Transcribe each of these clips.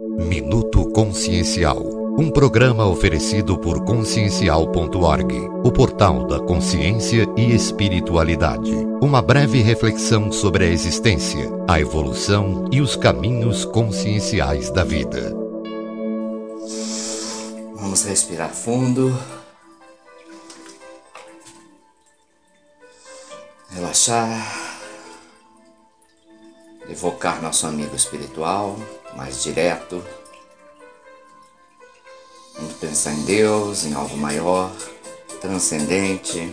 Minuto Consciencial. Um programa oferecido por consciencial.org, o portal da consciência e espiritualidade. Uma breve reflexão sobre a existência, a evolução e os caminhos conscienciais da vida. Vamos respirar fundo. Relaxar evocar nosso amigo espiritual mais direto. Vamos pensar em Deus, em algo maior, transcendente.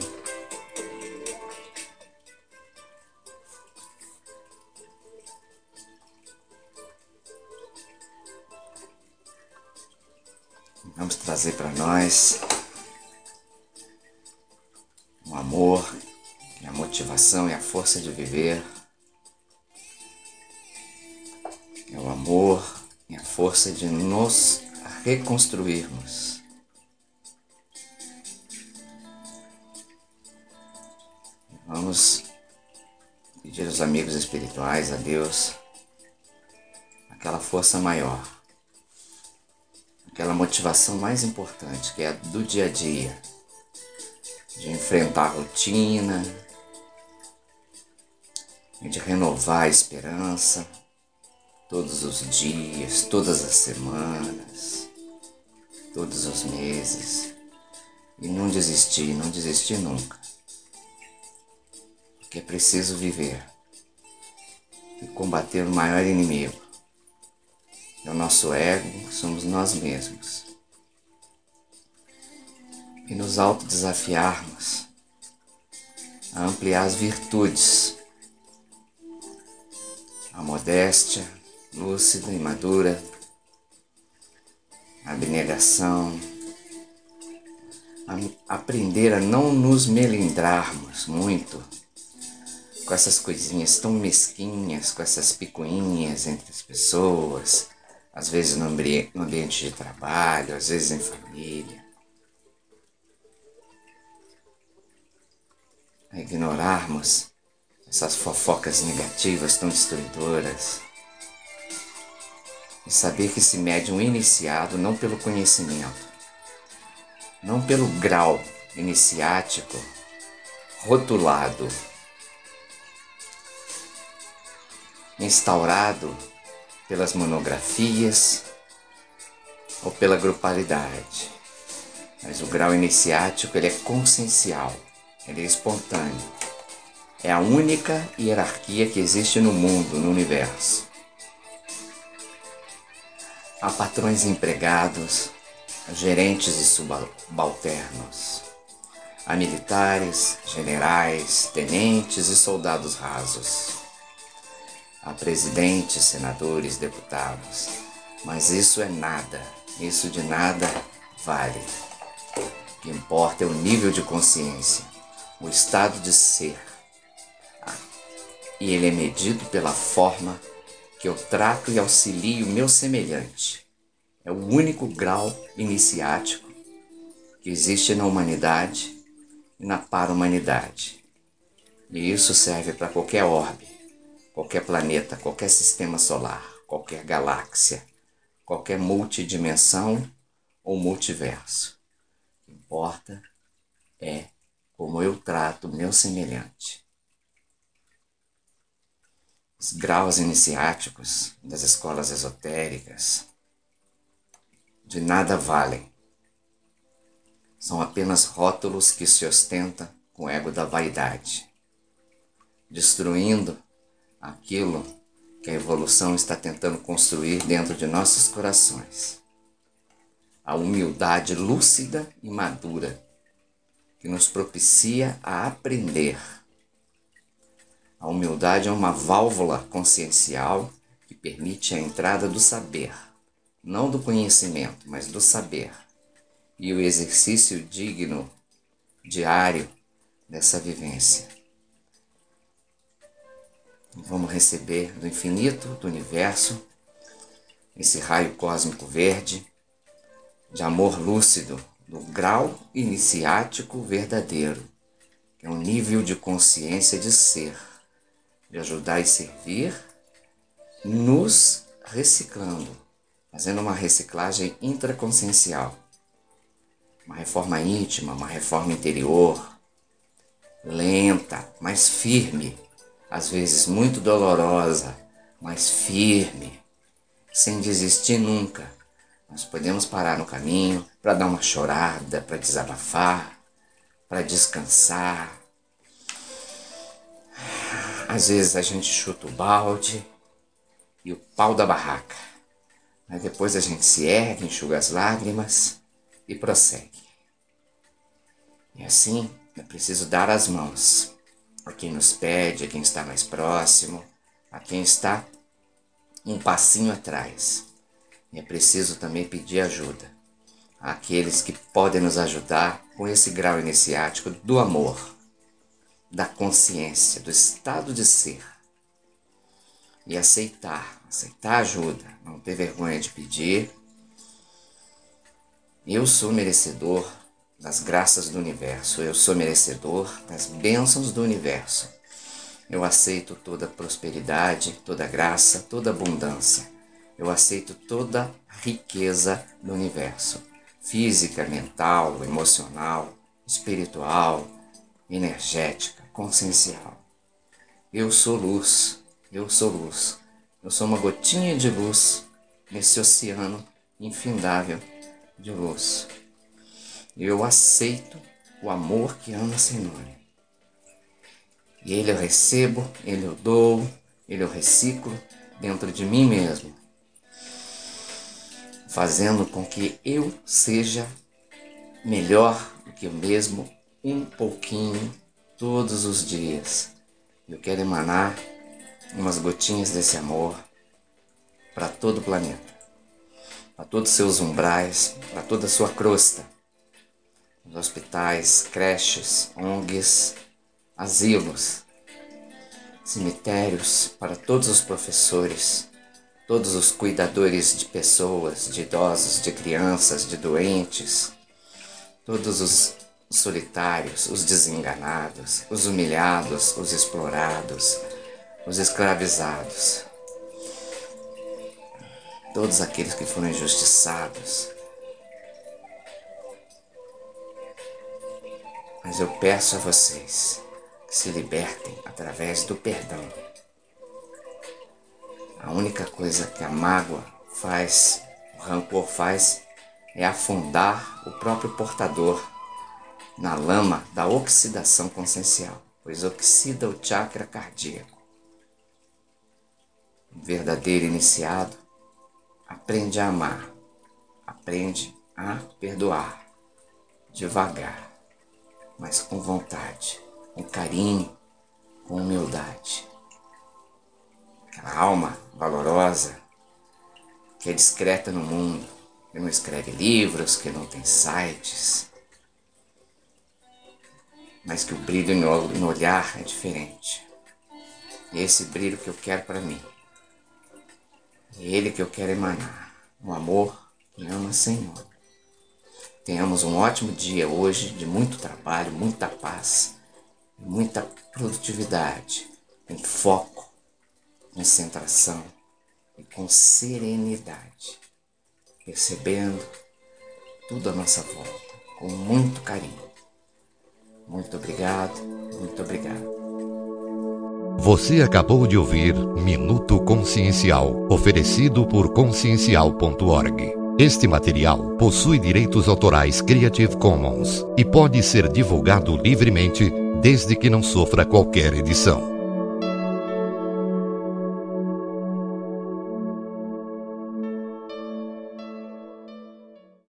Vamos trazer para nós o amor, a motivação e a força de viver. Amor e a força de nos reconstruirmos. Vamos pedir aos amigos espirituais, a Deus, aquela força maior, aquela motivação mais importante, que é a do dia a dia, de enfrentar a rotina, de renovar a esperança todos os dias, todas as semanas, todos os meses. E não desistir, não desistir nunca. Porque é preciso viver e combater o maior inimigo. É o nosso ego, somos nós mesmos. E nos autodesafiarmos a ampliar as virtudes, a modéstia, lúcida e madura, abnegação, a aprender a não nos melindrarmos muito com essas coisinhas tão mesquinhas, com essas picuinhas entre as pessoas, às vezes no ambiente de trabalho, às vezes em família. A ignorarmos essas fofocas negativas tão destruidoras e saber que esse médium iniciado não pelo conhecimento, não pelo grau iniciático rotulado, instaurado pelas monografias ou pela grupalidade. Mas o grau iniciático ele é consciencial, ele é espontâneo. É a única hierarquia que existe no mundo, no universo. Há patrões empregados, gerentes e subalternos. Há militares, generais, tenentes e soldados rasos. Há presidentes, senadores, deputados. Mas isso é nada, isso de nada vale. O que importa é o nível de consciência, o estado de ser. E ele é medido pela forma eu trato e auxilio meu semelhante. É o único grau iniciático que existe na humanidade e na para-humanidade. E isso serve para qualquer orbe, qualquer planeta, qualquer sistema solar, qualquer galáxia, qualquer multidimensão ou multiverso. O que importa é como eu trato meu semelhante. Os graus iniciáticos das escolas esotéricas de nada valem. São apenas rótulos que se ostentam com o ego da vaidade, destruindo aquilo que a evolução está tentando construir dentro de nossos corações. A humildade lúcida e madura que nos propicia a aprender a humildade é uma válvula consciencial que permite a entrada do saber, não do conhecimento, mas do saber, e o exercício digno, diário dessa vivência. Vamos receber do infinito, do universo, esse raio cósmico verde, de amor lúcido, do grau iniciático verdadeiro, que é um nível de consciência de ser de ajudar e servir, nos reciclando, fazendo uma reciclagem intraconsciencial, uma reforma íntima, uma reforma interior, lenta, mas firme, às vezes muito dolorosa, mas firme, sem desistir nunca. Nós podemos parar no caminho para dar uma chorada, para desabafar, para descansar. Às vezes a gente chuta o balde e o pau da barraca. Mas depois a gente se ergue, enxuga as lágrimas e prossegue. E assim é preciso dar as mãos a quem nos pede, a quem está mais próximo, a quem está um passinho atrás. E é preciso também pedir ajuda àqueles que podem nos ajudar com esse grau iniciático do amor, da consciência, do estado de ser. E aceitar, aceitar ajuda, não ter vergonha de pedir. Eu sou merecedor das graças do universo. Eu sou merecedor das bênçãos do universo. Eu aceito toda prosperidade, toda graça, toda abundância. Eu aceito toda riqueza do universo física, mental, emocional, espiritual, energética, consciencial. Eu sou luz, eu sou luz. Eu sou uma gotinha de luz nesse oceano infindável de luz. Eu aceito o amor que ama sem nome. E ele eu recebo, ele eu dou, ele eu reciclo dentro de mim mesmo, fazendo com que eu seja melhor do que eu mesmo um pouquinho todos os dias. Eu quero emanar umas gotinhas desse amor para todo o planeta, para todos os seus umbrais, para toda a sua crosta hospitais, creches, ONGs, asilos, cemitérios para todos os professores, todos os cuidadores de pessoas, de idosos, de crianças, de doentes, todos os solitários, os desenganados, os humilhados, os explorados, os escravizados, todos aqueles que foram injustiçados, Mas eu peço a vocês que se libertem através do perdão. A única coisa que a mágoa faz, o rancor faz, é afundar o próprio portador na lama da oxidação consciencial, pois oxida o chakra cardíaco. O verdadeiro iniciado aprende a amar, aprende a perdoar devagar mas com vontade, com carinho, com humildade. Aquela alma valorosa, que é discreta no mundo, que não escreve livros, que não tem sites, mas que o brilho no olhar é diferente. E é esse brilho que eu quero para mim. É ele que eu quero emanar. O amor que ama Senhor. Tenhamos um ótimo dia hoje de muito trabalho, muita paz, muita produtividade, com foco, concentração e com serenidade, percebendo tudo à nossa volta com muito carinho. Muito obrigado, muito obrigado. Você acabou de ouvir Minuto Consciencial, oferecido por consciencial.org. Este material possui direitos autorais Creative Commons e pode ser divulgado livremente desde que não sofra qualquer edição.